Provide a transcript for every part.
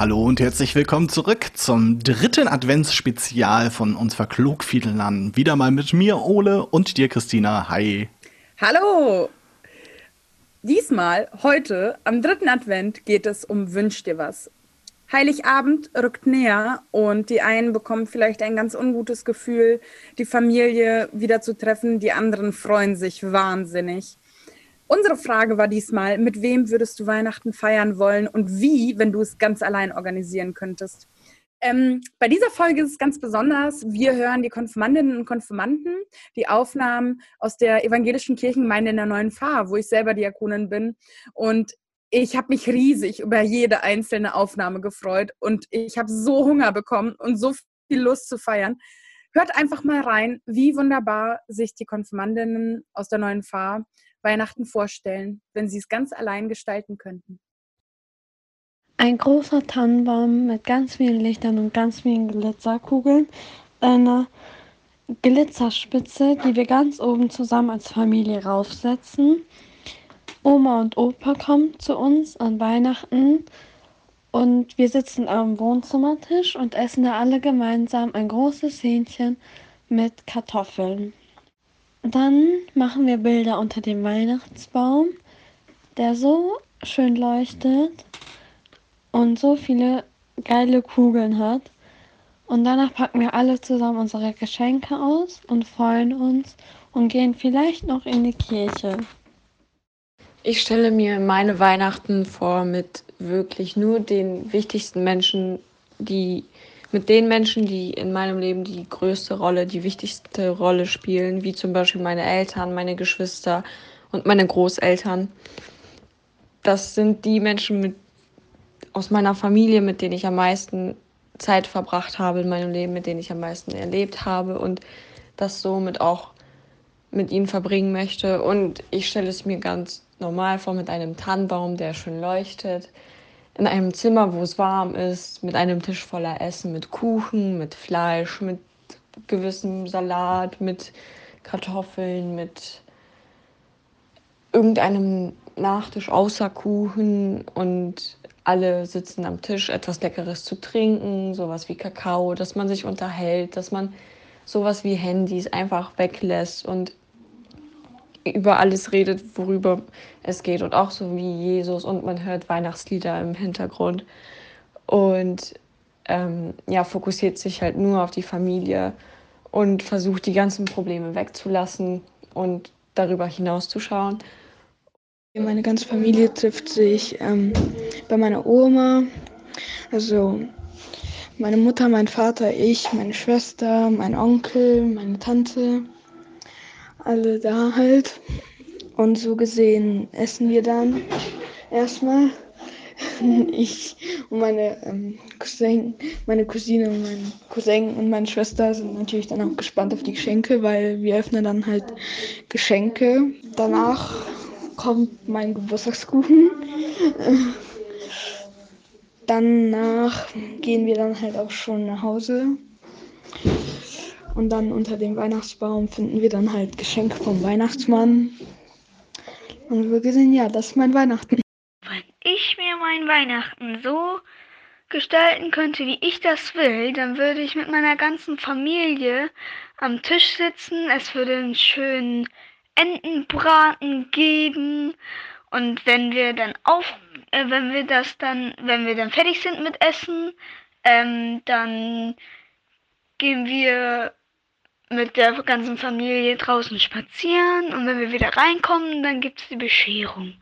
Hallo und herzlich willkommen zurück zum dritten Adventsspezial von uns Verklugfiedelern. Wieder mal mit mir, Ole, und dir, Christina. Hi. Hallo. Diesmal, heute, am dritten Advent, geht es um Wünsch dir was. Heiligabend rückt näher und die einen bekommen vielleicht ein ganz ungutes Gefühl, die Familie wieder zu treffen, die anderen freuen sich wahnsinnig. Unsere Frage war diesmal, mit wem würdest du Weihnachten feiern wollen und wie, wenn du es ganz allein organisieren könntest? Ähm, bei dieser Folge ist es ganz besonders, wir hören die Konfirmandinnen und Konfirmanden, die Aufnahmen aus der evangelischen Kirchengemeinde in der Neuen Pfarr, wo ich selber Diakonin bin. Und ich habe mich riesig über jede einzelne Aufnahme gefreut und ich habe so Hunger bekommen und so viel Lust zu feiern. Hört einfach mal rein, wie wunderbar sich die Konfirmandinnen aus der Neuen Pfarr Weihnachten vorstellen, wenn sie es ganz allein gestalten könnten? Ein großer Tannenbaum mit ganz vielen Lichtern und ganz vielen Glitzerkugeln, eine Glitzerspitze, die wir ganz oben zusammen als Familie raufsetzen. Oma und Opa kommen zu uns an Weihnachten und wir sitzen am Wohnzimmertisch und essen da alle gemeinsam ein großes Hähnchen mit Kartoffeln. Dann machen wir Bilder unter dem Weihnachtsbaum, der so schön leuchtet und so viele geile Kugeln hat. Und danach packen wir alle zusammen unsere Geschenke aus und freuen uns und gehen vielleicht noch in die Kirche. Ich stelle mir meine Weihnachten vor mit wirklich nur den wichtigsten Menschen, die mit den Menschen, die in meinem Leben die größte Rolle, die wichtigste Rolle spielen, wie zum Beispiel meine Eltern, meine Geschwister und meine Großeltern. Das sind die Menschen mit, aus meiner Familie, mit denen ich am meisten Zeit verbracht habe in meinem Leben, mit denen ich am meisten erlebt habe und das somit auch mit ihnen verbringen möchte. Und ich stelle es mir ganz normal vor mit einem Tannenbaum, der schön leuchtet, in einem Zimmer, wo es warm ist, mit einem Tisch voller Essen, mit Kuchen, mit Fleisch, mit gewissem Salat, mit Kartoffeln, mit irgendeinem Nachtisch außer Kuchen. Und alle sitzen am Tisch, etwas Leckeres zu trinken, sowas wie Kakao, dass man sich unterhält, dass man sowas wie Handys einfach weglässt. Und über alles redet, worüber es geht und auch so wie Jesus und man hört Weihnachtslieder im Hintergrund. Und ähm, ja, fokussiert sich halt nur auf die Familie und versucht die ganzen Probleme wegzulassen und darüber hinauszuschauen. Meine ganze Familie trifft sich ähm, bei meiner Oma, also meine Mutter, mein Vater, ich, meine Schwester, mein Onkel, meine Tante alle da halt. Und so gesehen essen wir dann erstmal. Ich und meine ähm, Cousin, meine Cousine und mein Cousin und meine Schwester sind natürlich dann auch gespannt auf die Geschenke, weil wir öffnen dann halt Geschenke. Danach kommt mein Geburtstagskuchen. Danach gehen wir dann halt auch schon nach Hause. Und dann unter dem Weihnachtsbaum finden wir dann halt Geschenke vom Weihnachtsmann. Und wir gesehen, ja, das ist mein Weihnachten. Wenn ich mir mein Weihnachten so gestalten könnte, wie ich das will, dann würde ich mit meiner ganzen Familie am Tisch sitzen. Es würde einen schönen Entenbraten geben. Und wenn wir dann auf, äh, wenn wir das dann, wenn wir dann fertig sind mit Essen, ähm, dann gehen wir mit der ganzen Familie draußen spazieren und wenn wir wieder reinkommen, dann gibt es die Bescherung.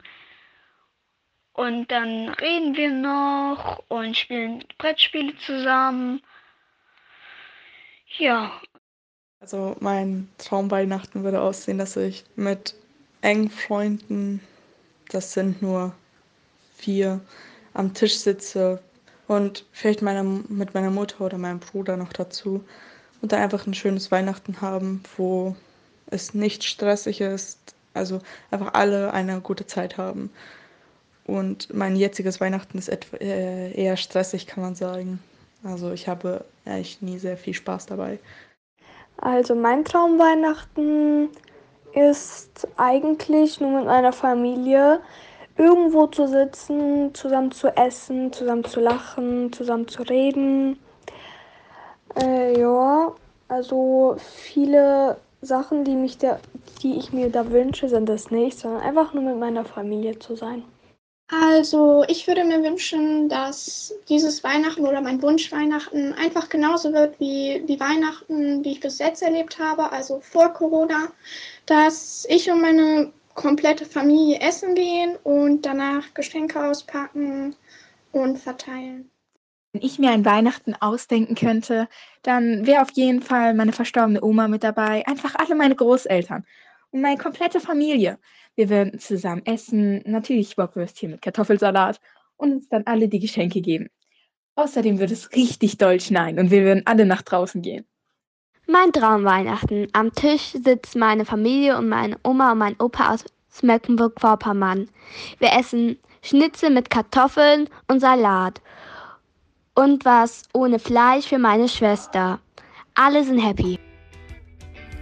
Und dann reden wir noch und spielen Brettspiele zusammen. Ja. Also mein Traumweihnachten würde aussehen, dass ich mit engen Freunden, das sind nur vier, am Tisch sitze und vielleicht meine, mit meiner Mutter oder meinem Bruder noch dazu und da einfach ein schönes Weihnachten haben, wo es nicht stressig ist, also einfach alle eine gute Zeit haben. Und mein jetziges Weihnachten ist etwa, äh, eher stressig, kann man sagen. Also ich habe eigentlich nie sehr viel Spaß dabei. Also mein Traumweihnachten ist eigentlich nur mit meiner Familie. irgendwo zu sitzen, zusammen zu essen, zusammen zu lachen, zusammen zu reden. Äh, ja, also viele Sachen, die, mich da, die ich mir da wünsche, sind das nicht, sondern einfach nur mit meiner Familie zu sein. Also ich würde mir wünschen, dass dieses Weihnachten oder mein Wunsch Weihnachten einfach genauso wird wie die Weihnachten, die ich bis jetzt erlebt habe, also vor Corona, dass ich und meine komplette Familie essen gehen und danach Geschenke auspacken und verteilen. Wenn ich mir ein Weihnachten ausdenken könnte, dann wäre auf jeden Fall meine verstorbene Oma mit dabei, einfach alle meine Großeltern und meine komplette Familie. Wir würden zusammen essen, natürlich Bockwürstchen mit Kartoffelsalat und uns dann alle die Geschenke geben. Außerdem würde es richtig doll schneien und wir würden alle nach draußen gehen. Mein Traumweihnachten. Am Tisch sitzt meine Familie und meine Oma und mein Opa aus Mecklenburg-Vorpommern. Wir essen Schnitzel mit Kartoffeln und Salat und was ohne Fleisch für meine Schwester. Alle sind happy.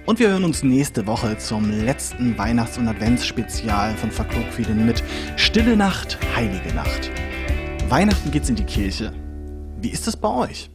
Und wir hören uns nächste Woche zum letzten Weihnachts- und Adventsspezial von Verklugfieden mit Stille Nacht, Heilige Nacht. Weihnachten geht's in die Kirche. Wie ist es bei euch?